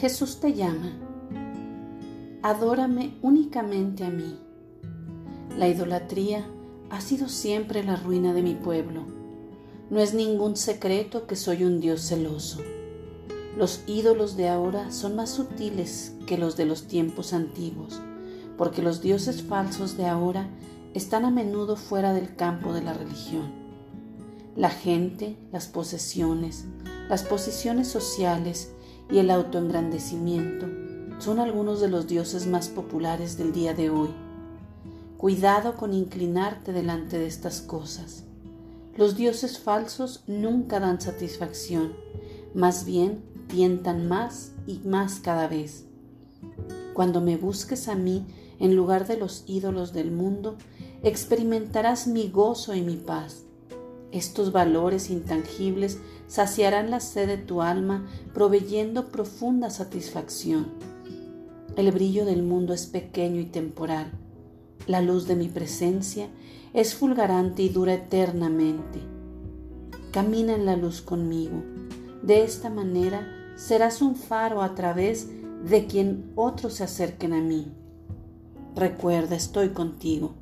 Jesús te llama. Adórame únicamente a mí. La idolatría ha sido siempre la ruina de mi pueblo. No es ningún secreto que soy un Dios celoso. Los ídolos de ahora son más sutiles que los de los tiempos antiguos, porque los dioses falsos de ahora están a menudo fuera del campo de la religión. La gente, las posesiones, las posiciones sociales y el autoengrandecimiento son algunos de los dioses más populares del día de hoy. Cuidado con inclinarte delante de estas cosas. Los dioses falsos nunca dan satisfacción, más bien tientan más y más cada vez. Cuando me busques a mí en lugar de los ídolos del mundo, experimentarás mi gozo y mi paz. Estos valores intangibles saciarán la sed de tu alma, proveyendo profunda satisfacción. El brillo del mundo es pequeño y temporal la luz de mi presencia es fulgarante y dura eternamente. Camina en la luz conmigo. De esta manera serás un faro a través de quien otros se acerquen a mí. Recuerda, estoy contigo.